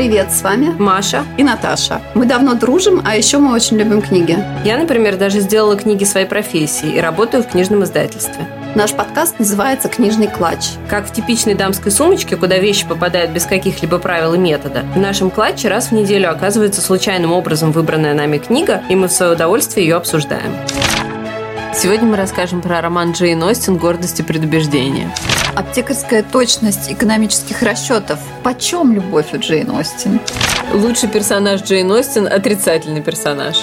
Привет, с вами Маша и Наташа. Мы давно дружим, а еще мы очень любим книги. Я, например, даже сделала книги своей профессии и работаю в книжном издательстве. Наш подкаст называется «Книжный клатч». Как в типичной дамской сумочке, куда вещи попадают без каких-либо правил и метода, в нашем клатче раз в неделю оказывается случайным образом выбранная нами книга, и мы в свое удовольствие ее обсуждаем. Сегодня мы расскажем про роман Джейн Остин «Гордость и предубеждение». Аптекарская точность экономических расчетов. Почем любовь у Джейн Остин? Лучший персонаж Джейн Остин – отрицательный персонаж.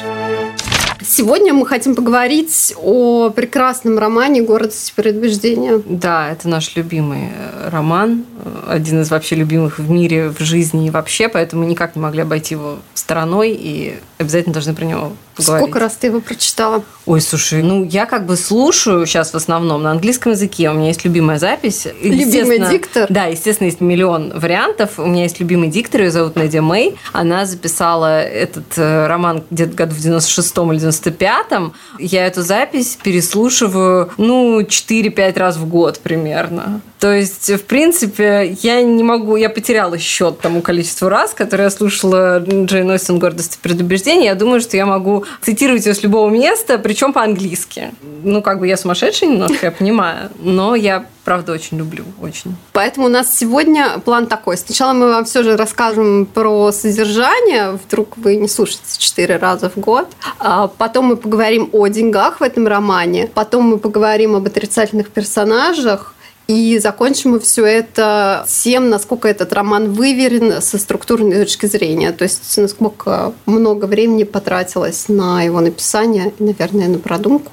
Сегодня мы хотим поговорить о прекрасном романе «Гордость и предубеждение». Да, это наш любимый э, роман, э, один из вообще любимых в мире, в жизни и вообще, поэтому мы никак не могли обойти его стороной и обязательно должны про него поговорить. Сколько раз ты его прочитала? Ой, слушай, ну я как бы слушаю сейчас в основном на английском языке. У меня есть любимая запись. Любимый диктор? Да, естественно, есть миллион вариантов. У меня есть любимый диктор, ее зовут Надя Мэй. Она записала этот э, роман где-то году в 96-м или 95-м. Я эту запись переслушиваю, ну, 4-5 раз в год примерно. То есть, в принципе, я не могу, я потеряла счет тому количеству раз, которое я слушала Джейн Остин «Гордость и предубеждение». Я думаю, что я могу цитировать ее с любого места, причем по-английски. Ну, как бы я сумасшедшая немножко, я понимаю, но я правда очень люблю, очень. Поэтому у нас сегодня план такой. Сначала мы вам все же расскажем про содержание, вдруг вы не слушаете четыре раза в год. А потом мы поговорим о деньгах в этом романе. Потом мы поговорим об отрицательных персонажах. И закончим мы все это тем, насколько этот роман выверен со структурной точки зрения. То есть, насколько много времени потратилось на его написание и, наверное, на продумку.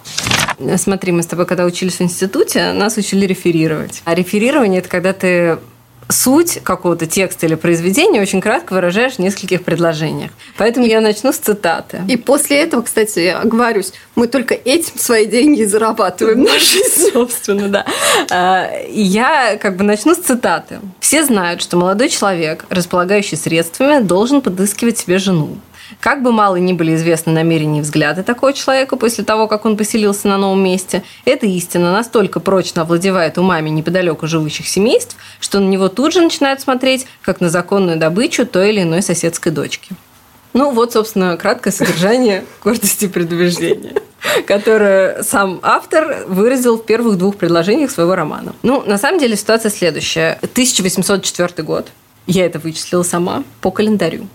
Смотри, мы с тобой, когда учились в институте, нас учили реферировать. А реферирование – это когда ты суть какого-то текста или произведения очень кратко выражаешь в нескольких предложениях. Поэтому я начну с цитаты. И после этого, кстати, я оговорюсь, мы только этим свои деньги зарабатываем на жизнь. Собственно, да. А, я как бы начну с цитаты. Все знают, что молодой человек, располагающий средствами, должен подыскивать себе жену. Как бы мало ни были известны намерения и взгляды такого человека после того, как он поселился на новом месте, эта истина настолько прочно овладевает умами неподалеку живущих семейств, что на него тут же начинают смотреть, как на законную добычу той или иной соседской дочки. Ну вот, собственно, краткое содержание гордости и предубеждения которое сам автор выразил в первых двух предложениях своего романа. Ну, на самом деле ситуация следующая. 1804 год. Я это вычислила сама по календарю.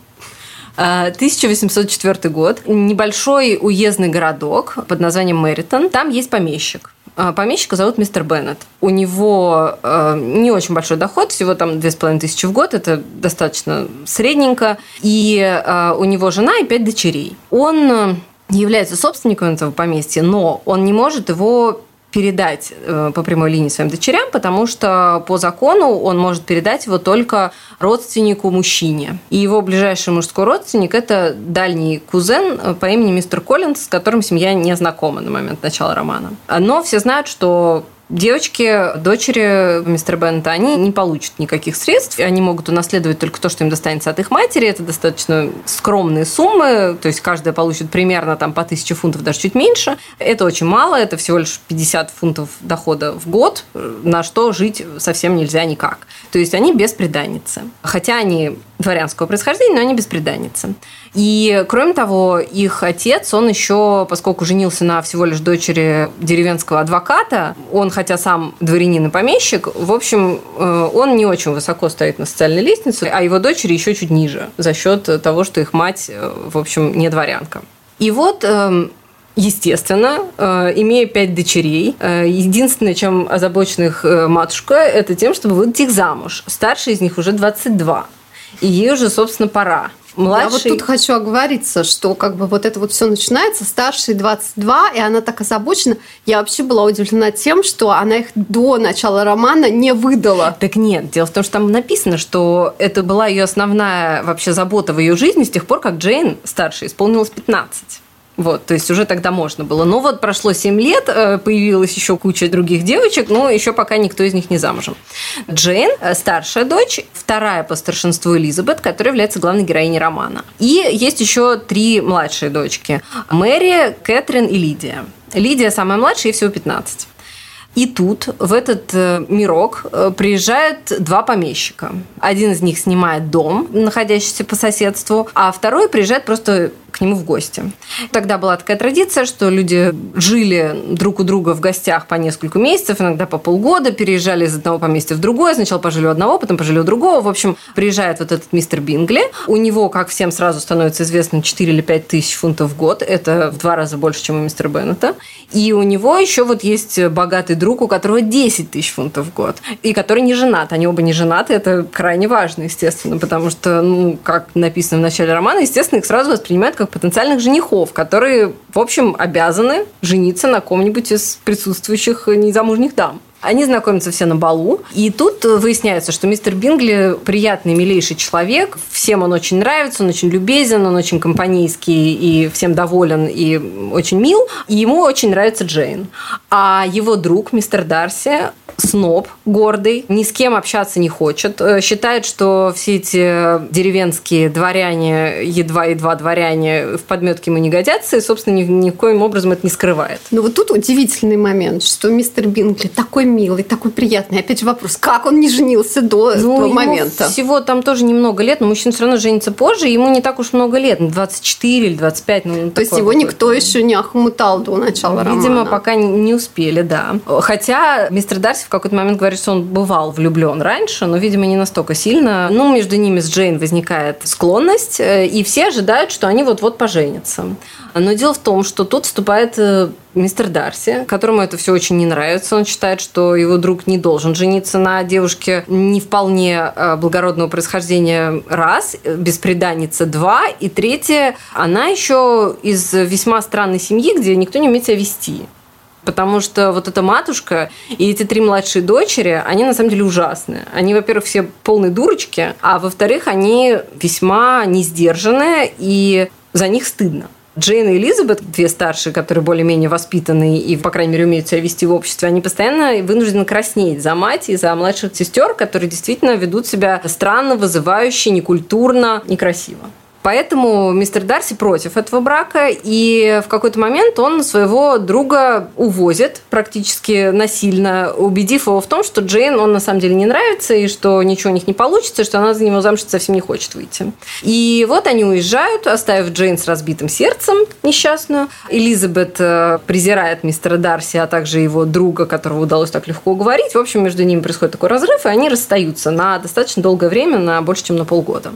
1804 а, год. Небольшой уездный городок под названием Мэритон. Там есть помещик. А, помещика зовут мистер Беннет. У него э, не очень большой доход, всего там тысячи в год, это достаточно средненько. И э, у него жена и пять дочерей. Он является собственником этого поместья, но он не может его передать э, по прямой линии своим дочерям, потому что по закону он может передать его только родственнику мужчине. И его ближайший мужской родственник – это дальний кузен э, по имени мистер Коллинз, с которым семья не знакома на момент начала романа. Но все знают, что Девочки, дочери мистера Беннета, они не получат никаких средств. Они могут унаследовать только то, что им достанется от их матери. Это достаточно скромные суммы. То есть каждая получит примерно там, по 1000 фунтов, даже чуть меньше. Это очень мало. Это всего лишь 50 фунтов дохода в год, на что жить совсем нельзя никак. То есть они бесприданницы. Хотя они дворянского происхождения, но они бесприданницы. И, кроме того, их отец, он еще, поскольку женился на всего лишь дочери деревенского адвоката, он, хотя сам дворянин и помещик, в общем, э, он не очень высоко стоит на социальной лестнице, а его дочери еще чуть ниже за счет того, что их мать, э, в общем, не дворянка. И вот эм, Естественно, э, имея пять дочерей, единственное, чем озабочена их матушка, это тем, чтобы выдать их замуж. Старший из них уже 22. И ей уже, собственно, пора. Младший... Я вот тут хочу оговориться, что как бы вот это вот все начинается, старший 22, и она так озабочена. Я вообще была удивлена тем, что она их до начала романа не выдала. Так нет, дело в том, что там написано, что это была ее основная вообще забота в ее жизни с тех пор, как Джейн старший исполнилось 15. Вот, то есть уже тогда можно было. Но вот прошло 7 лет, э, появилась еще куча других девочек, но еще пока никто из них не замужем. Джейн, э, старшая дочь, вторая по старшинству Элизабет, которая является главной героиней романа. И есть еще три младшие дочки. Мэри, Кэтрин и Лидия. Лидия самая младшая, ей всего 15. И тут в этот э, мирок приезжают два помещика. Один из них снимает дом, находящийся по соседству, а второй приезжает просто к нему в гости. Тогда была такая традиция, что люди жили друг у друга в гостях по несколько месяцев, иногда по полгода, переезжали из одного поместья в другое. Сначала пожили у одного, потом пожили у другого. В общем, приезжает вот этот мистер Бингли. У него, как всем сразу становится известно, 4 или 5 тысяч фунтов в год. Это в два раза больше, чем у мистера Беннета. И у него еще вот есть богатый друг, у которого 10 тысяч фунтов в год. И который не женат. Они оба не женаты. Это крайне важно, естественно, потому что, ну, как написано в начале романа, естественно, их сразу воспринимают как потенциальных женихов, которые, в общем, обязаны жениться на ком-нибудь из присутствующих незамужних дам. Они знакомятся все на балу. И тут выясняется, что мистер Бингли приятный, милейший человек. Всем он очень нравится, он очень любезен, он очень компанейский и всем доволен и очень мил. И ему очень нравится Джейн. А его друг, мистер Дарси, сноб, гордый, ни с кем общаться не хочет, э, считает, что все эти деревенские дворяне, едва-едва дворяне в подметке ему не годятся, и, собственно, ни, ни коим образом это не скрывает. Но вот тут удивительный момент, что мистер Бингли такой милый, такой приятный. Опять же вопрос, как он не женился до ну, этого момента? всего там тоже немного лет, но мужчина все равно женится позже, ему не так уж много лет, 24 или 25. Ну, То есть его никто еще не охмутал до начала Видимо, романа? Видимо, пока не успели, да. Хотя мистер Дарси в какой-то момент говорит, что он бывал влюблен раньше, но, видимо, не настолько сильно. Ну, между ними с Джейн возникает склонность, э, и все ожидают, что они вот-вот поженятся. Но дело в том, что тут вступает э, мистер Дарси, которому это все очень не нравится. Он считает, что его друг не должен жениться на девушке не вполне э, благородного происхождения раз, беспреданница два, и третье, она еще из весьма странной семьи, где никто не умеет себя вести. Потому что вот эта матушка и эти три младшие дочери, они на самом деле ужасные. Они, во-первых, все полные дурочки, а во-вторых, они весьма несдержанные, и за них стыдно. Джейн и Элизабет, две старшие, которые более-менее воспитанные и, по крайней мере, умеют себя вести в обществе, они постоянно вынуждены краснеть за мать и за младших сестер, которые действительно ведут себя странно, вызывающе, некультурно, некрасиво. Поэтому мистер Дарси против этого брака, и в какой-то момент он своего друга увозит практически насильно, убедив его в том, что Джейн он на самом деле не нравится, и что ничего у них не получится, что она за него замуж совсем не хочет выйти. И вот они уезжают, оставив Джейн с разбитым сердцем несчастную. Элизабет э, презирает мистера Дарси, а также его друга, которого удалось так легко уговорить. В общем, между ними происходит такой разрыв, и они расстаются на достаточно долгое время, на больше, чем на полгода.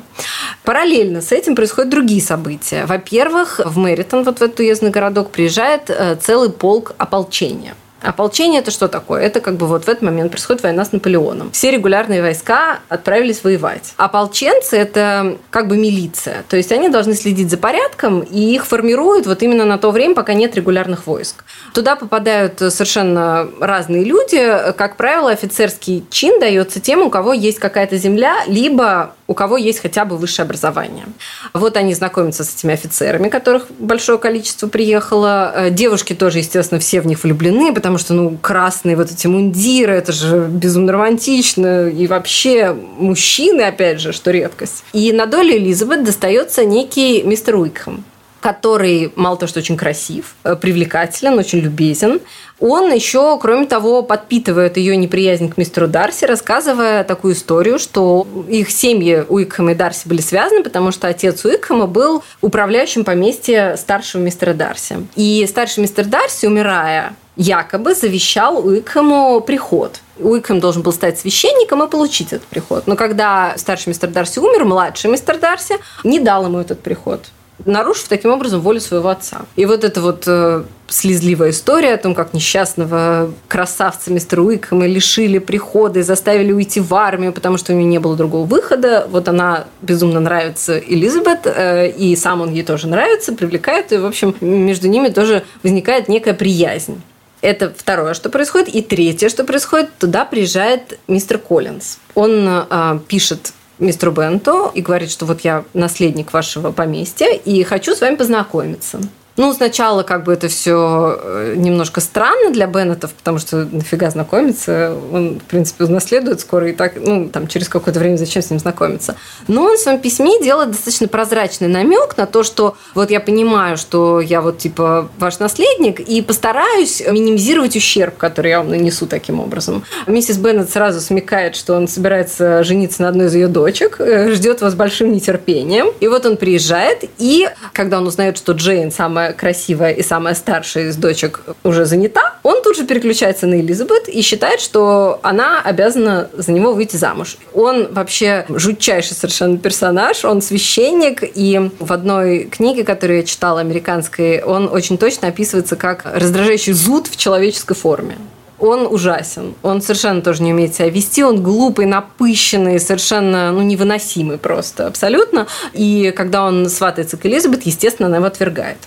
Параллельно с этим происходят другие события. Во-первых, в Мэритон, вот в этот уездный городок, приезжает э, целый полк ополчения. Ополчение это что такое? Это как бы вот в этот момент происходит война с Наполеоном. Все регулярные войска отправились воевать. Ополченцы это как бы милиция. То есть они должны следить за порядком, и их формируют вот именно на то время, пока нет регулярных войск. Туда попадают совершенно разные люди. Как правило, офицерский чин дается тем, у кого есть какая-то земля, либо у кого есть хотя бы высшее образование. Вот они знакомятся с этими офицерами, которых большое количество приехало. Девушки тоже, естественно, все в них влюблены, потому что, ну, красные вот эти мундиры, это же безумно романтично. И вообще мужчины, опять же, что редкость. И на долю Элизабет достается некий мистер Уикхэм который мало того, что очень красив, э, привлекателен, очень любезен, он еще, кроме того, подпитывает ее неприязнь к мистеру Дарси, рассказывая такую историю, что их семьи Уикхэма и Дарси были связаны, потому что отец Уикхэма был управляющим поместья старшего мистера Дарси. И старший мистер Дарси, умирая, якобы завещал Уикхэму приход. Уикхэм должен был стать священником и получить этот приход. Но когда старший мистер Дарси умер, младший мистер Дарси не дал ему этот приход нарушив таким образом волю своего отца. И вот эта вот э, слезливая история о том, как несчастного красавца мистера Уикхэма лишили прихода и заставили уйти в армию, потому что у него не было другого выхода. Вот она безумно нравится Элизабет, э, и сам он ей тоже нравится, привлекает, и, в общем, между ними тоже возникает некая приязнь. Это второе, что происходит. И третье, что происходит, туда приезжает мистер Коллинз. Он э, пишет мистеру Бенту и говорит, что вот я наследник вашего поместья и хочу с вами познакомиться. Ну, сначала как бы это все э, немножко странно для Беннетов, потому что нафига знакомиться, он, в принципе, унаследует скоро и так, ну, там, через какое-то время зачем с ним знакомиться. Но он в своем письме делает достаточно прозрачный намек на то, что вот я понимаю, что я вот, типа, ваш наследник, и постараюсь минимизировать ущерб, который я вам нанесу таким образом. Миссис Беннет сразу смекает, что он собирается жениться на одной из ее дочек, э, ждет вас большим нетерпением. И вот он приезжает, и когда он узнает, что Джейн самая самая красивая и самая старшая из дочек уже занята, он тут же переключается на Элизабет и считает, что она обязана за него выйти замуж. Он вообще жутчайший совершенно персонаж, он священник, и в одной книге, которую я читала, американской, он очень точно описывается как раздражающий зуд в человеческой форме он ужасен. Он совершенно тоже не умеет себя вести. Он глупый, напыщенный, совершенно ну, невыносимый просто, абсолютно. И когда он сватается к Элизабет, естественно, она его отвергает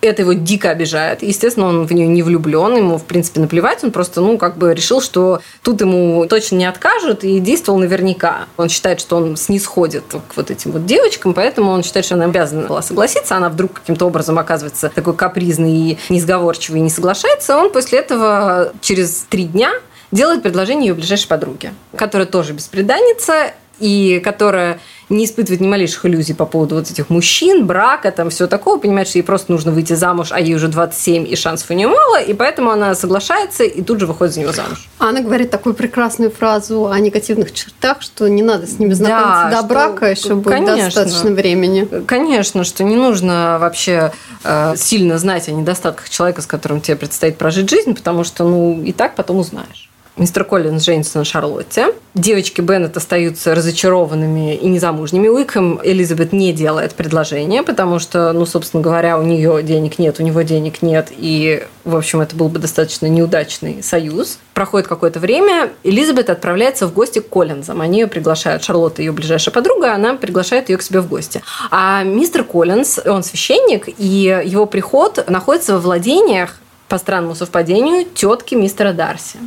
это его дико обижает. Естественно, он в нее не влюблен, ему, в принципе, наплевать. Он просто, ну, как бы решил, что тут ему точно не откажут, и действовал наверняка. Он считает, что он снисходит к вот этим вот девочкам, поэтому он считает, что она обязана была согласиться. Она вдруг каким-то образом оказывается такой капризный и несговорчивый и не соглашается. Он после этого через три дня делает предложение ее ближайшей подруге, которая тоже беспреданница, и которая не испытывает ни малейших иллюзий по поводу вот этих мужчин, брака, там все такого, понимает, что ей просто нужно выйти замуж, а ей уже 27, и шансов у нее мало, и поэтому она соглашается и тут же выходит за него замуж. Она говорит такую прекрасную фразу о негативных чертах, что не надо с ними знакомиться да, до что, брака, еще будет конечно, достаточно времени. Конечно, что не нужно вообще э, сильно знать о недостатках человека, с которым тебе предстоит прожить жизнь, потому что, ну, и так потом узнаешь мистер Коллинз женится на Шарлотте. Девочки Беннет остаются разочарованными и незамужними. Уикхэм Элизабет не делает предложение, потому что, ну, собственно говоря, у нее денег нет, у него денег нет, и, в общем, это был бы достаточно неудачный союз. Проходит какое-то время, Элизабет отправляется в гости к Коллинзам. Они ее приглашают, Шарлотта ее ближайшая подруга, она приглашает ее к себе в гости. А мистер Коллинз, он священник, и его приход находится во владениях по странному совпадению, тетки мистера Дарси.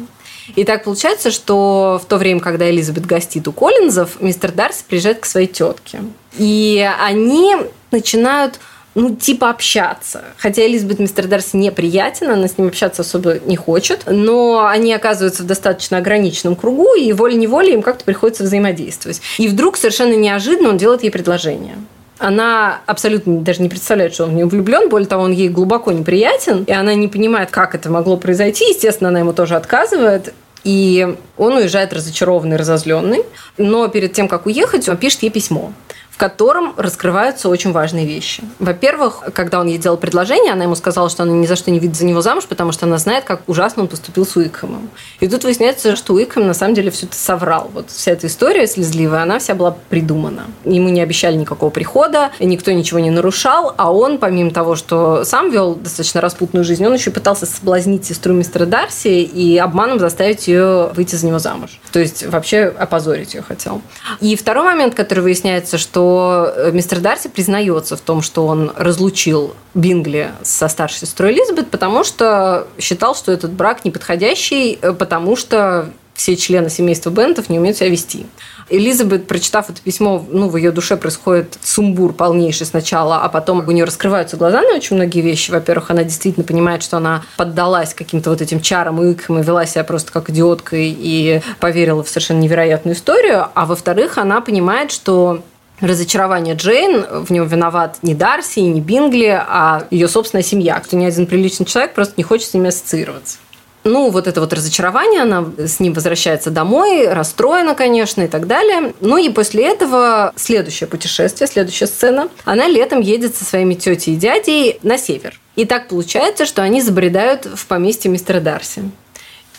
И так получается, что в то время, когда Элизабет гостит у Коллинзов, мистер Дарси приезжает к своей тетке. И они начинают ну, типа общаться. Хотя Элизабет мистер Дарси неприятен, она с ним общаться особо не хочет, но они оказываются в достаточно ограниченном кругу, и волей-неволей им как-то приходится взаимодействовать. И вдруг совершенно неожиданно он делает ей предложение она абсолютно даже не представляет, что он в нее влюблен, более того, он ей глубоко неприятен, и она не понимает, как это могло произойти. Естественно, она ему тоже отказывает. И он уезжает разочарованный, разозленный. Но перед тем, как уехать, он пишет ей письмо в котором раскрываются очень важные вещи. Во-первых, когда он ей делал предложение, она ему сказала, что она ни за что не видит за него замуж, потому что она знает, как ужасно он поступил с Уикхэмом. И тут выясняется, что Уикхэм на самом деле все это соврал. Вот вся эта история слезливая, она вся была придумана. Ему не обещали никакого прихода, никто ничего не нарушал, а он, помимо того, что сам вел достаточно распутную жизнь, он еще пытался соблазнить сестру мистера Дарси и обманом заставить ее выйти за него замуж. То есть вообще опозорить ее хотел. И второй момент, который выясняется, что что э, мистер Дарси признается в том, что он разлучил Бингли со старшей сестрой Элизабет, потому что считал, что этот брак неподходящий, э, потому что все члены семейства Бентов не умеют себя вести. Элизабет, прочитав это письмо, ну, в ее душе происходит сумбур полнейший сначала, а потом у нее раскрываются глаза на очень многие вещи. Во-первых, она действительно понимает, что она поддалась каким-то вот этим чарам и икам и вела себя просто как идиотка и поверила в совершенно невероятную историю. А во-вторых, она понимает, что разочарование Джейн, в нем виноват не Дарси, не Бингли, а ее собственная семья. Кто ни один приличный человек просто не хочет с ними ассоциироваться. Ну, вот это вот разочарование, она с ним возвращается домой, расстроена, конечно, и так далее. Ну и после этого следующее путешествие, следующая сцена. Она летом едет со своими тетей и дядей на север. И так получается, что они забредают в поместье мистера Дарси.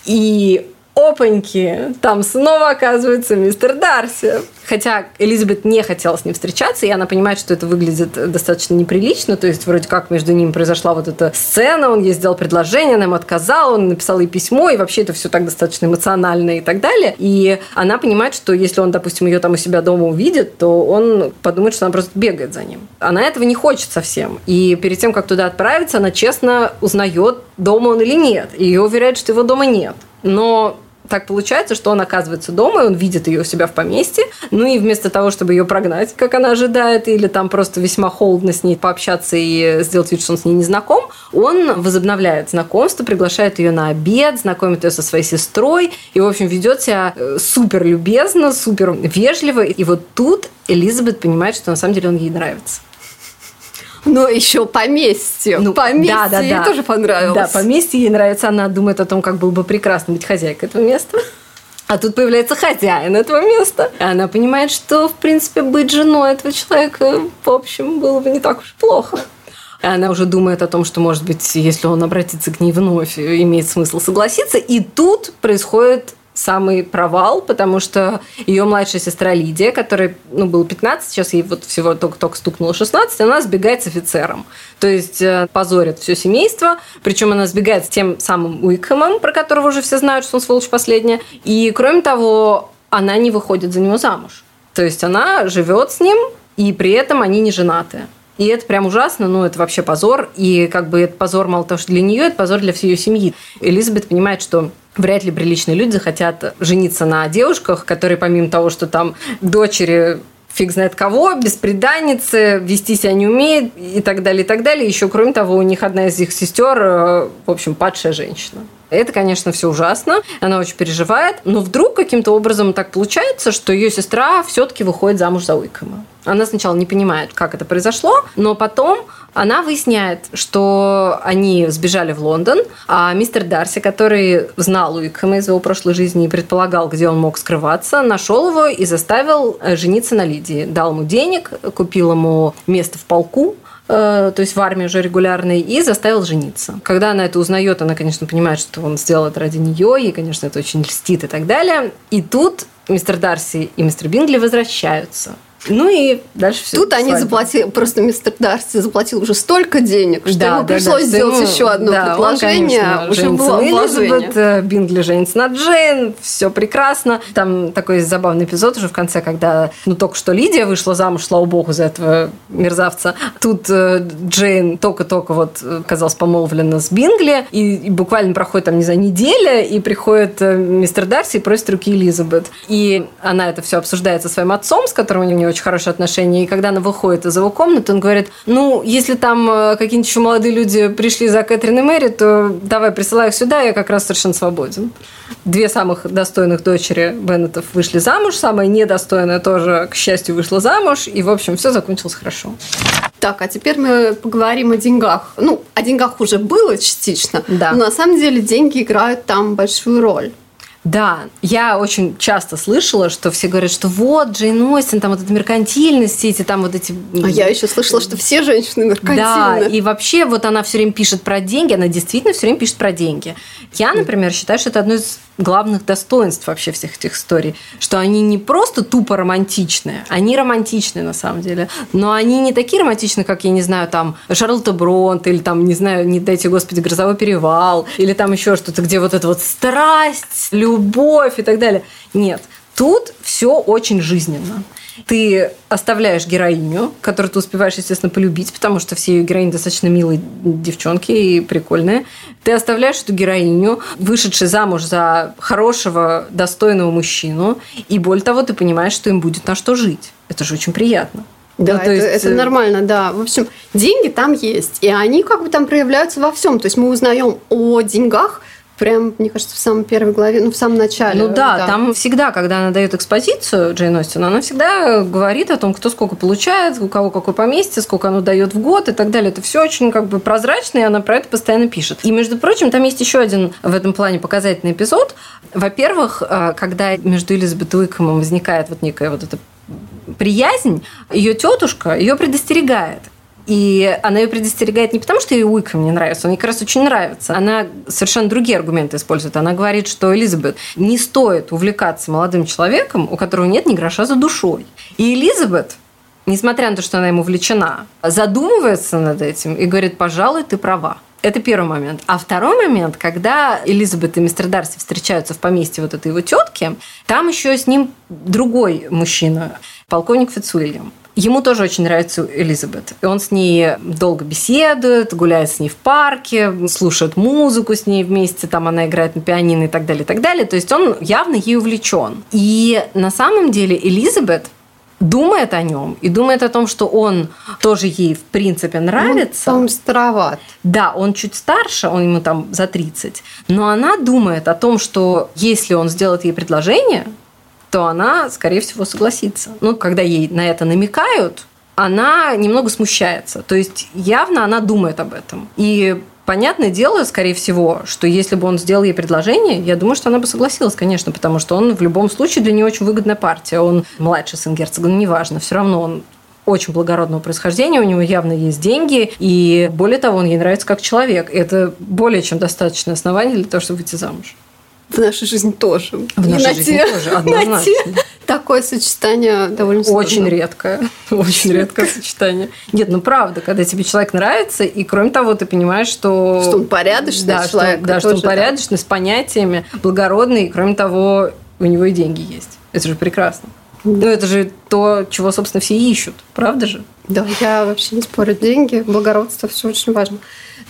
И опаньки, там снова оказывается мистер Дарси. Хотя Элизабет не хотела с ним встречаться, и она понимает, что это выглядит достаточно неприлично, то есть вроде как между ними произошла вот эта сцена, он ей сделал предложение, она ему отказала, он написал ей письмо, и вообще это все так достаточно эмоционально и так далее. И она понимает, что если он, допустим, ее там у себя дома увидит, то он подумает, что она просто бегает за ним. Она этого не хочет совсем. И перед тем, как туда отправиться, она честно узнает, дома он или нет. И ее уверяет, что его дома нет. Но так получается, что он оказывается дома, и он видит ее у себя в поместье. Ну и вместо того, чтобы ее прогнать, как она ожидает, или там просто весьма холодно с ней пообщаться и сделать вид, что он с ней не знаком, он возобновляет знакомство, приглашает ее на обед, знакомит ее со своей сестрой и, в общем, ведет себя э, супер любезно, супер вежливо. И вот тут Элизабет понимает, что на самом деле он ей нравится. Но еще поместье. Ну, поместье да, да, ей да. тоже понравилось. Да, поместье ей нравится. Она думает о том, как было бы прекрасно быть хозяйкой этого места. А тут появляется хозяин этого места. И она понимает, что, в принципе, быть женой этого человека, в общем, было бы не так уж плохо. И она уже думает о том, что, может быть, если он обратится к ней вновь, имеет смысл согласиться. И тут происходит самый провал, потому что ее младшая сестра Лидия, которой ну, было 15, сейчас ей вот всего только-только стукнуло 16, она сбегает с офицером. То есть э, позорит все семейство, причем она сбегает с тем самым Уикхэмом, про которого уже все знают, что он сволочь последняя. И кроме того, она не выходит за него замуж. То есть она живет с ним, и при этом они не женаты. И это прям ужасно, ну, это вообще позор. И как бы это позор мало того, что для нее, это позор для всей ее семьи. Элизабет понимает, что вряд ли приличные люди захотят жениться на девушках, которые помимо того, что там дочери фиг знает кого, беспреданницы, вести себя не умеет и так далее, и так далее. Еще, кроме того, у них одна из их сестер, э, в общем, падшая женщина. Это, конечно, все ужасно, она очень переживает, но вдруг каким-то образом так получается, что ее сестра все-таки выходит замуж за Уикома. Она сначала не понимает, как это произошло, но потом она выясняет, что они сбежали в Лондон, а мистер Дарси, который знал Уикхэма из его прошлой жизни и предполагал, где он мог скрываться, нашел его и заставил э, жениться на Лидии. Дал ему денег, купил ему место в полку, то есть в армии уже регулярной, и заставил жениться. Когда она это узнает, она, конечно, понимает, что он сделал это ради нее, и, конечно, это очень льстит и так далее. И тут мистер Дарси и мистер Бингли возвращаются. Ну и дальше все. Тут они заплатили, просто мистер Дарси заплатил уже столько денег, что да, ему да, пришлось да, сделать ему, еще одно да, предложение. Он, конечно, уже было Элизабет, э, Бингли женится на Джейн, все прекрасно. Там такой забавный эпизод уже в конце, когда ну только что Лидия вышла замуж, слава богу, за этого мерзавца. Тут э, Джейн только-только вот оказалась помолвлена с Бингли, и, и буквально проходит там, не знаю, неделя, и приходит э, мистер Дарси и просит руки Элизабет. И она это все обсуждает со своим отцом, с которым у нее очень хорошие отношения. И когда она выходит из его комнаты, он говорит, ну, если там э, какие-нибудь еще молодые люди пришли за Кэтрин и Мэри, то давай присылай их сюда, я как раз совершенно свободен. Две самых достойных дочери Беннетов вышли замуж, самая недостойная тоже, к счастью, вышла замуж, и, в общем, все закончилось хорошо. Так, а теперь мы поговорим о деньгах. Ну, о деньгах уже было частично, да. но на самом деле деньги играют там большую роль. Да, я очень часто слышала, что все говорят, что вот Джейн Остин, там вот эта меркантильность, эти там вот эти... А я еще слышала, что все женщины меркантильны. Да, и вообще вот она все время пишет про деньги, она действительно все время пишет про деньги. Я, например, считаю, что это одно из главных достоинств вообще всех этих историй, что они не просто тупо романтичные, они романтичные на самом деле, но они не такие романтичные, как, я не знаю, там Шарлотта Бронт или там, не знаю, не дайте господи, Грозовой перевал, или там еще что-то, где вот эта вот страсть, любовь и так далее. Нет, тут все очень жизненно ты оставляешь героиню, которую ты успеваешь, естественно, полюбить, потому что все ее героини достаточно милые девчонки и прикольные. Ты оставляешь эту героиню, вышедшую замуж за хорошего, достойного мужчину, и более того, ты понимаешь, что им будет на что жить. Это же очень приятно. Да, ну, это, есть... это нормально, да. В общем, деньги там есть, и они как бы там проявляются во всем. То есть мы узнаем о деньгах – Прям, мне кажется, в самой первой главе, ну, в самом начале. Ну да, да. там всегда, когда она дает экспозицию Джейн Остин, она всегда говорит о том, кто сколько получает, у кого какое поместье, сколько оно дает в год и так далее. Это все очень как бы прозрачно, и она про это постоянно пишет. И, между прочим, там есть еще один в этом плане показательный эпизод. Во-первых, э, когда между Элизабет Уикомом возникает вот некая вот эта приязнь, ее тетушка ее предостерегает. И она ее предостерегает не потому, что ей Уикхэм не нравится, он ей как раз очень нравится. Она совершенно другие аргументы использует. Она говорит, что Элизабет не стоит увлекаться молодым человеком, у которого нет ни гроша за душой. И Элизабет, несмотря на то, что она ему влечена, задумывается над этим и говорит, пожалуй, ты права. Это первый момент. А второй момент, когда Элизабет и мистер Дарси встречаются в поместье вот этой его тетки, там еще с ним другой мужчина, полковник Фицуильям. Ему тоже очень нравится Элизабет. И он с ней долго беседует, гуляет с ней в парке, слушает музыку с ней вместе, там она играет на пианино и так далее, и так далее. То есть он явно ей увлечен. И на самом деле Элизабет думает о нем и думает о том, что он тоже ей в принципе нравится. Он староват. Да, он чуть старше, он ему там за 30. Но она думает о том, что если он сделает ей предложение, то она, скорее всего, согласится. Ну, когда ей на это намекают, она немного смущается. То есть явно она думает об этом. И Понятное дело, скорее всего, что если бы он сделал ей предложение, я думаю, что она бы согласилась, конечно, потому что он в любом случае для нее очень выгодная партия. Он младший сын герцога, но неважно, все равно он очень благородного происхождения, у него явно есть деньги, и более того, он ей нравится как человек. Это более чем достаточное основание для того, чтобы выйти замуж. В нашей жизни тоже. В нашей на жизни те, тоже, однозначно. Такое сочетание довольно сложно. Очень редкое. Очень редкое сочетание. Нет, ну правда, когда тебе человек нравится, и кроме того, ты понимаешь, что... Что он порядочный да, человек. Что, да, что он порядочный, с понятиями, благородный, и кроме того, у него и деньги есть. Это же прекрасно. Ну, это же то, чего, собственно, все ищут, правда же? Да, я вообще не спорю. Деньги, благородство, все очень важно.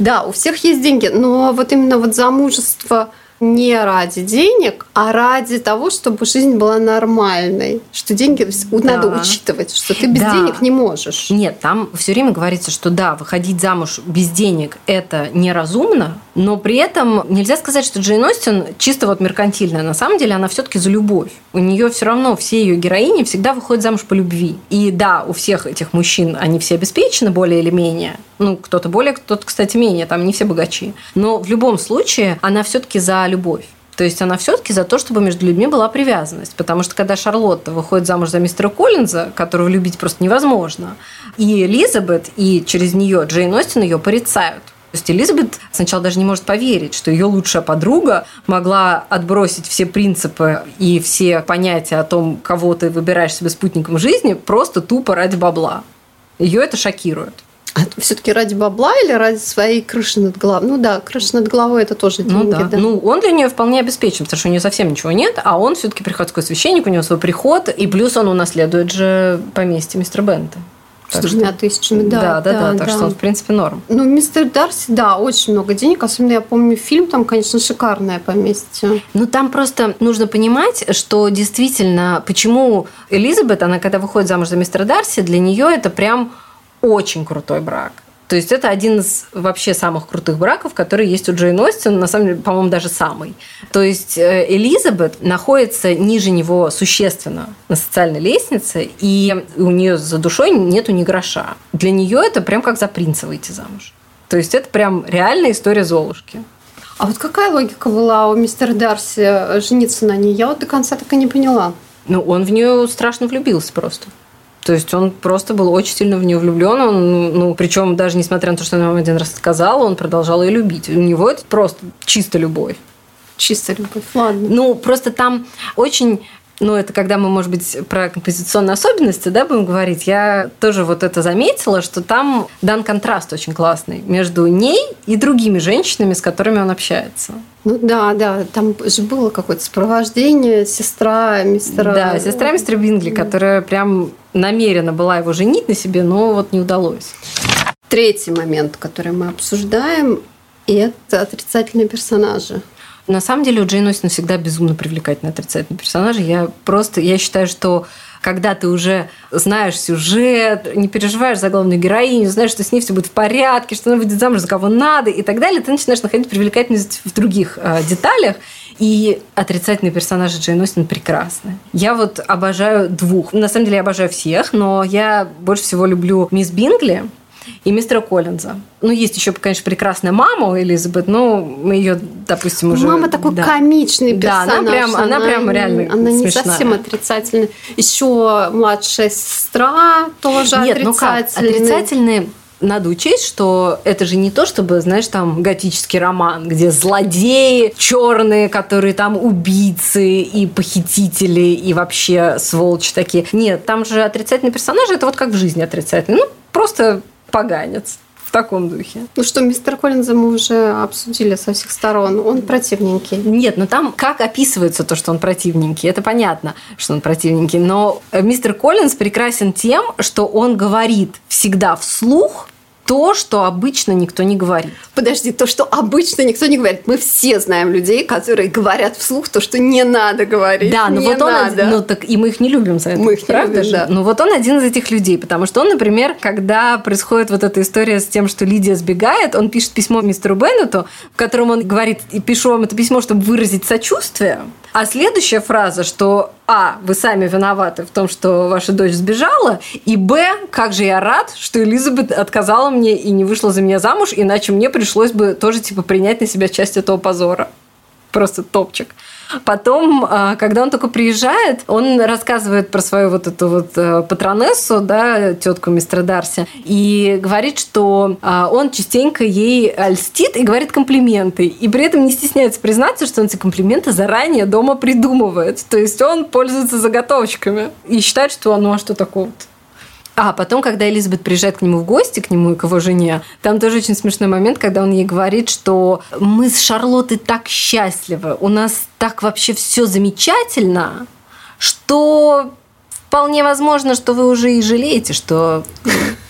Да, у всех есть деньги, но вот именно вот замужество – не ради денег, а ради того, чтобы жизнь была нормальной. Что деньги да. надо учитывать, что ты без да. денег не можешь. Нет, там все время говорится, что да, выходить замуж без денег это неразумно, но при этом нельзя сказать, что Джейн Остин чисто вот меркантильная. На самом деле она все-таки за любовь. У нее все равно все ее героини всегда выходят замуж по любви. И да, у всех этих мужчин они все обеспечены более или менее. Ну, кто-то более, кто-то, кстати, менее. Там не все богачи. Но в любом случае она все-таки за любовь. То есть она все-таки за то, чтобы между людьми была привязанность. Потому что когда Шарлотта выходит замуж за мистера Коллинза, которого любить просто невозможно, и Элизабет, и через нее Джейн Остин ее порицают. То есть Элизабет сначала даже не может поверить, что ее лучшая подруга могла отбросить все принципы и все понятия о том, кого ты выбираешь себе спутником жизни, просто тупо ради бабла. Ее это шокирует. А все-таки ради бабла или ради своей крыши над головой? Ну да, крыша над головой это тоже ну деньги. Ну, да. да. ну он для нее вполне обеспечен, потому что у нее совсем ничего нет, а он все-таки приходской священник, у него свой приход, и плюс он унаследует же поместье мистера Бента. С двумя тысячами, да. Да, да, да, да, так что он, в принципе, норм. Ну, мистер Дарси, да, очень много денег. Особенно я помню фильм, там, конечно, шикарное поместье. Ну, там просто нужно понимать, что действительно, почему Элизабет, она когда выходит замуж за мистера Дарси, для нее это прям очень крутой брак. То есть это один из вообще самых крутых браков, которые есть у Джейн Остин, на самом деле, по-моему, даже самый. То есть э, Элизабет находится ниже него существенно на социальной лестнице, и у нее за душой нету ни гроша. Для нее это прям как за принца выйти замуж. То есть это прям реальная история Золушки. А вот какая логика была у мистера Дарси жениться на ней? Я вот до конца так и не поняла. Ну, он в нее страшно влюбился просто. То есть он просто был очень сильно в нее влюблен. Он, ну, причем даже несмотря на то, что она ему один раз сказала, он продолжал ее любить. У него это просто чисто любовь. Чисто любовь, ладно. Ну, просто там очень ну, это когда мы, может быть, про композиционные особенности, да, будем говорить, я тоже вот это заметила, что там дан контраст очень классный между ней и другими женщинами, с которыми он общается. Ну да, да, там же было какое-то сопровождение, сестра мистера... Да, сестра мистера Бингли, которая прям намеренно была его женить на себе, но вот не удалось. Третий момент, который мы обсуждаем, это отрицательные персонажи. На самом деле у Джейн Остин всегда безумно привлекательные отрицательные персонажи. Я просто, я считаю, что когда ты уже знаешь сюжет, не переживаешь за главную героиню, знаешь, что с ней все будет в порядке, что она выйдет замуж за кого надо и так далее, ты начинаешь находить привлекательность в других э, деталях. И отрицательные персонажи Джейн Остин прекрасны. Я вот обожаю двух. На самом деле я обожаю всех, но я больше всего люблю мисс Бингли, и мистера Коллинза. Ну, есть еще, конечно, прекрасная мама у Элизабет, но мы ее, допустим, уже... Мама такой да. комичный персонаж. Да, она прям, она, она прям реально Она смешная. не совсем отрицательная. Еще младшая сестра тоже Нет, отрицательная. Ну как? Отрицательные надо учесть, что это же не то, чтобы, знаешь, там готический роман, где злодеи черные, которые там убийцы и похитители и вообще сволочи такие. Нет, там же отрицательные персонажи, это вот как в жизни отрицательные. Ну, просто поганец. Таком духе. Ну что, мистер Коллинза мы уже обсудили со всех сторон. Он противненький. Нет, ну там как описывается то, что он противненький. Это понятно, что он противненький. Но мистер Коллинз прекрасен тем, что он говорит всегда вслух то, что обычно никто не говорит. Подожди, то, что обычно никто не говорит. Мы все знаем людей, которые говорят вслух то, что не надо говорить. Да, но вот он, надо. один- ну так и мы их не любим за это. Мы их не правда любим, же? да. Ну вот он один из этих людей, потому что он, например, когда происходит вот эта история с тем, что Лидия сбегает, он пишет письмо мистеру Беннету, в котором он говорит, и пишу вам это письмо, чтобы выразить сочувствие. А следующая фраза, что А, вы сами виноваты в том, что ваша дочь сбежала, и Б, как же я рад, что Элизабет отказала мне и не вышла за меня замуж, иначе мне пришлось бы тоже типа принять на себя часть этого позора просто топчик. Потом, а, когда он только приезжает, он рассказывает про свою вот эту вот э, патронессу, да, тетку мистера Дарси, и говорит, что а, он частенько ей льстит и говорит комплименты, и при этом не стесняется признаться, что он эти комплименты заранее дома придумывает. То есть он пользуется заготовочками и считает, что ну а что такого-то? А потом, когда Элизабет приезжает к нему в гости, к нему и к его жене, там тоже очень смешной момент, когда он ей говорит, что мы с Шарлоттой так счастливы, у нас так вообще все замечательно, что вполне возможно, что вы уже и жалеете, что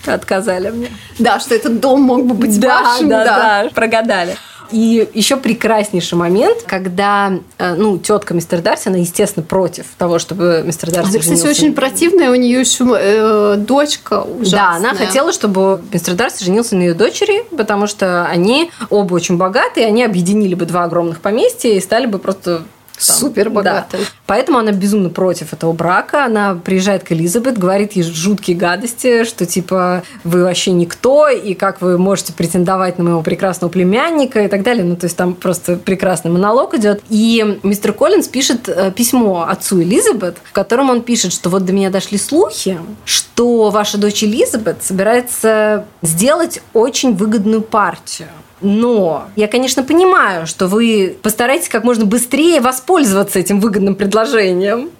отказали мне. Да, что этот дом мог бы быть Да, вашим. да, да, прогадали. И еще прекраснейший момент, когда, э, ну, тетка мистер Дарси, она, естественно, против того, чтобы мистер Дарси Она, кстати, женился. очень противная, у нее еще э, дочка ужасная. Да, она хотела, чтобы мистер Дарси женился на ее дочери, потому что они оба очень богатые, они объединили бы два огромных поместья и стали бы просто там, Супер богатая. да. Поэтому она безумно против этого брака. Она приезжает к Элизабет, говорит ей жуткие гадости, что типа вы вообще никто, и как вы можете претендовать на моего прекрасного племянника и так далее. Ну, то есть там просто прекрасный монолог идет. И мистер Коллинз пишет э, письмо отцу Элизабет, в котором он пишет, что вот до меня дошли слухи, что ваша дочь Элизабет собирается сделать очень выгодную партию. Но я, конечно, понимаю, что вы постараетесь как можно быстрее воспользоваться этим выгодным предложением.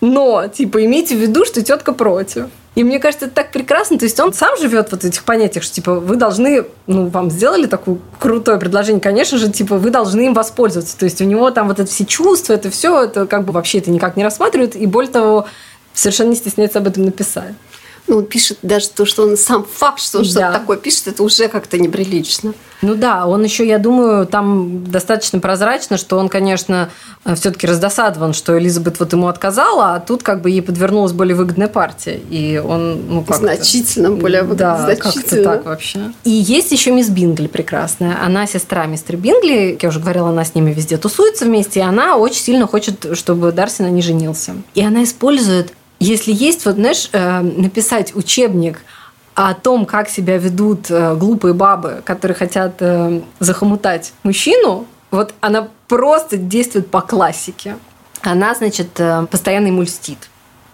Но, типа, имейте в виду, что тетка против. И мне кажется, это так прекрасно. То есть он сам живет вот в этих понятиях, что типа вы должны, ну, вам сделали такое крутое предложение, конечно же, типа вы должны им воспользоваться. То есть у него там вот это все чувства, это все, это как бы вообще это никак не рассматривают. И более того, совершенно не стесняется об этом написать. Ну, он пишет даже то, что он сам факт, что он Да. что-то такое пишет, это уже как-то неприлично. Ну да, он еще, я думаю, там достаточно прозрачно, что он, конечно, все-таки раздосадован, что Элизабет вот ему отказала, а тут как бы ей подвернулась более выгодная партия. И он, ну как Значительно более Да, выгодно, как-то значительно. так вообще. И есть еще мисс Бингли прекрасная. Она сестра мистера Бингли, как я уже говорила, она с ними везде тусуется вместе, и она очень сильно хочет, чтобы Дарси на ней женился. И она использует, если есть, вот знаешь, э, написать учебник о том, как себя ведут э, глупые бабы, которые хотят э, захомутать мужчину, вот она просто действует по классике. Она, значит, постоянно ему льстит.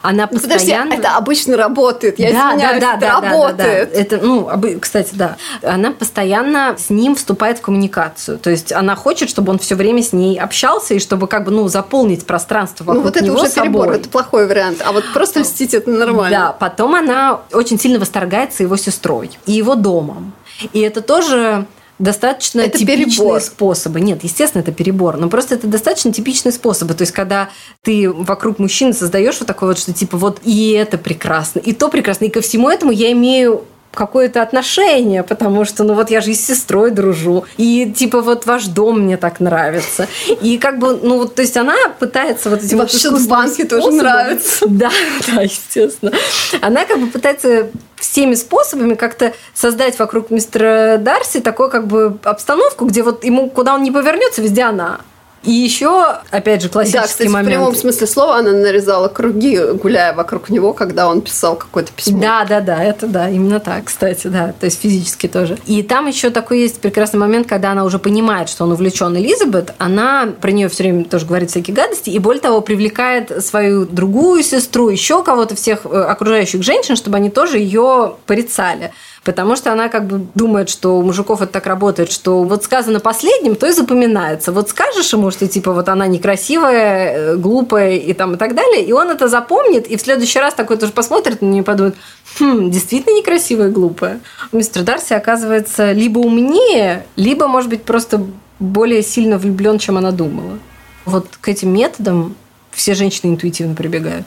Она Ну, подожди, постоянно... это обычно работает. Я да, извиняюсь, да, это да, да, да, работает. да. Это, ну, обы- кстати, да. Она постоянно с ним вступает в коммуникацию. То есть она хочет, чтобы он все время с ней общался и чтобы как бы, ну, заполнить пространство вокруг Ну, вот это него уже собой. перебор, это плохой вариант. А вот просто льстить это нормально. Да, потом она очень сильно восторгается его сестрой и его домом. И это тоже достаточно Это типичные перебор. способы. Нет, естественно, это перебор, но просто это достаточно типичные способы. То есть, когда ты вокруг мужчины создаешь вот такое вот, что типа вот и это прекрасно, и то прекрасно, и ко всему этому я имею какое-то отношение, потому что, ну вот я же и с сестрой дружу, и типа вот ваш дом мне так нравится. И как бы, ну вот, то есть она пытается вот этим вот искусственным банке тоже нравится. Да, да, естественно. Она как бы пытается всеми способами как-то создать вокруг мистера Дарси такую как бы обстановку, где вот ему, куда он не повернется, везде она. И еще, опять же, классический Да, кстати, момент. в прямом смысле слова она нарезала круги, гуляя вокруг него, когда он писал какое-то письмо. Да, да, да, это да, именно так, кстати, да, то есть физически тоже. И там еще такой есть прекрасный момент, когда она уже понимает, что он увлечен Элизабет, она про нее все время тоже говорит всякие гадости, и более того, привлекает свою другую сестру, еще кого-то, всех э, окружающих женщин, чтобы они тоже ее порицали. Потому что она как бы думает, что у мужиков это так работает, что вот сказано последним, то и запоминается. Вот скажешь ему, что типа вот она некрасивая, э, глупая и там и так далее, и он это запомнит, и в следующий раз такой тоже посмотрит на нее и подумает, хм, действительно некрасивая и глупая. Мистер Дарси оказывается либо умнее, либо, может быть, просто более сильно влюблен, чем она думала. Вот к этим методам все женщины интуитивно прибегают.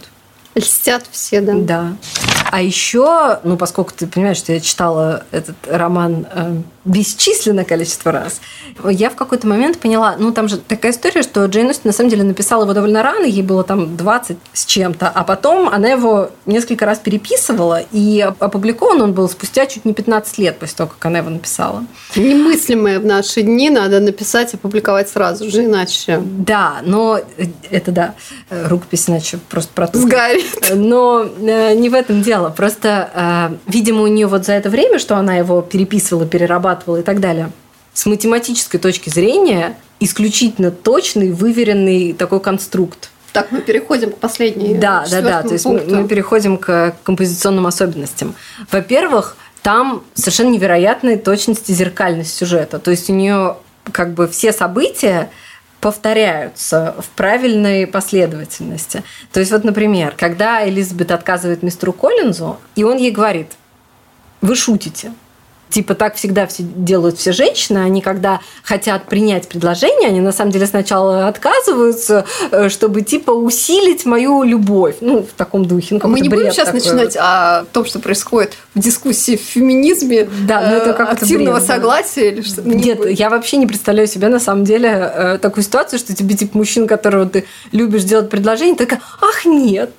Льстят все, да. Да. А еще, ну, поскольку ты понимаешь, что я читала этот роман э, бесчисленное количество раз, я в какой-то момент поняла, ну, там же такая история, что Джейн Остин на самом деле написала его довольно рано, ей было там 20 с чем-то, а потом она его несколько раз переписывала, и опубликован он был спустя чуть не 15 лет после того, как она его написала. Немыслимое в наши дни надо написать и опубликовать сразу же, иначе... Да, но это да, рукопись иначе просто протухнет. Сгорит. Но э, не в этом дело. Просто, э, видимо, у нее вот за это время, что она его переписывала, перерабатывала и так далее, с математической точки зрения исключительно точный, выверенный такой конструкт. Так, мы переходим к последней. Да, да, да. То есть мы, мы переходим к композиционным особенностям. Во-первых, там совершенно невероятная точность и зеркальность сюжета. То есть у нее как бы все события повторяются в правильной последовательности. То есть вот, например, когда Элизабет отказывает мистеру Коллинзу, и он ей говорит, вы шутите типа так всегда все делают все женщины, они когда хотят принять предложение, они на самом деле сначала отказываются, э, чтобы типа усилить мою любовь, ну в таком духе. Ну, Мы не будем сейчас такой. начинать о том, что происходит в дискуссии в феминизме, да, но это как активного бред, согласия да. или что? Нет, не я вообще не представляю себе на самом деле э, такую ситуацию, что тебе типа мужчина, которого ты любишь делать предложение, такая, ах нет,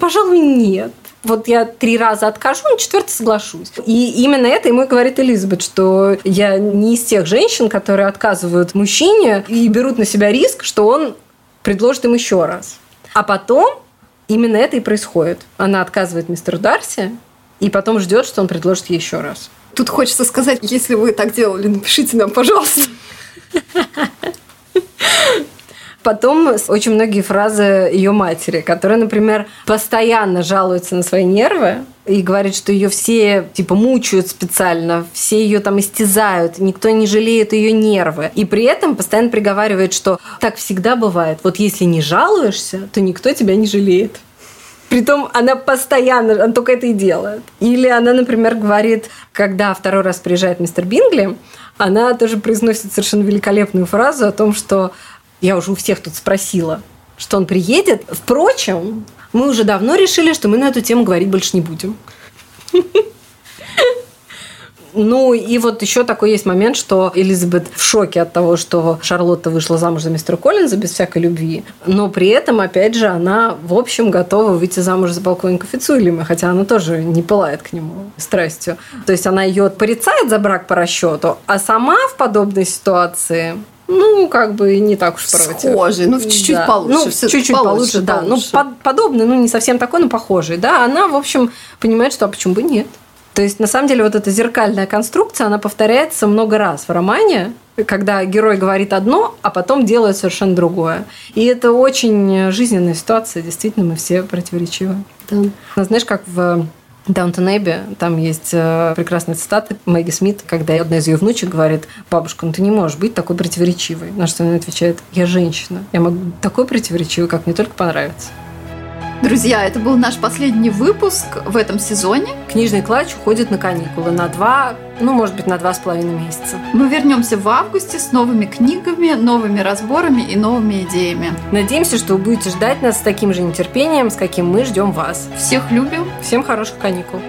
пожалуй нет вот я три раза откажу, на четвертый соглашусь. И именно это ему и говорит Элизабет, что я не из тех женщин, которые отказывают мужчине и берут на себя риск, что он предложит им еще раз. А потом именно это и происходит. Она отказывает мистеру Дарси, и потом ждет, что он предложит ей еще раз. Тут хочется сказать, если вы так делали, напишите нам, пожалуйста. Потом очень многие фразы ее матери, которая, например, постоянно жалуется на свои нервы, и говорит, что ее все типа мучают специально, все ее там истязают, никто не жалеет ее нервы. И при этом постоянно приговаривает, что так всегда бывает. Вот если не жалуешься, то никто тебя не жалеет. Притом она постоянно, она только это и делает. Или она, например, говорит, когда второй раз приезжает мистер Бингли, она тоже произносит совершенно великолепную фразу о том, что я уже у всех тут спросила, что он приедет. Впрочем, мы уже давно решили, что мы на эту тему говорить больше не будем. Ну и вот еще такой есть момент, что Элизабет в шоке от того, что Шарлотта вышла замуж за мистера Коллинза без всякой любви. Но при этом, опять же, она, в общем, готова выйти замуж за полковника Фицуилима, хотя она тоже не пылает к нему страстью. То есть она ее порицает за брак по расчету, а сама в подобной ситуации ну, как бы не так уж против. Схожий, ну, чуть-чуть да. получше. Ну, чуть-чуть получше, получше, да. Ну, под, подобный, ну, не совсем такой, но похожий, да. Она, в общем, понимает, что а почему бы нет. То есть, на самом деле, вот эта зеркальная конструкция, она повторяется много раз в романе, когда герой говорит одно, а потом делает совершенно другое. И это очень жизненная ситуация, действительно, мы все противоречивы. Да. Знаешь, как в Даунтон Эбби, там есть э, прекрасная цитата Мэгги Смит, когда одна из ее внучек говорит, бабушка, ну ты не можешь быть такой противоречивой. На что она отвечает, я женщина, я могу такой противоречивой, как мне только понравится. Друзья, это был наш последний выпуск в этом сезоне. Книжный клатч уходит на каникулы на два, ну, может быть, на два с половиной месяца. Мы вернемся в августе с новыми книгами, новыми разборами и новыми идеями. Надеемся, что вы будете ждать нас с таким же нетерпением, с каким мы ждем вас. Всех любим. Всем хороших каникул.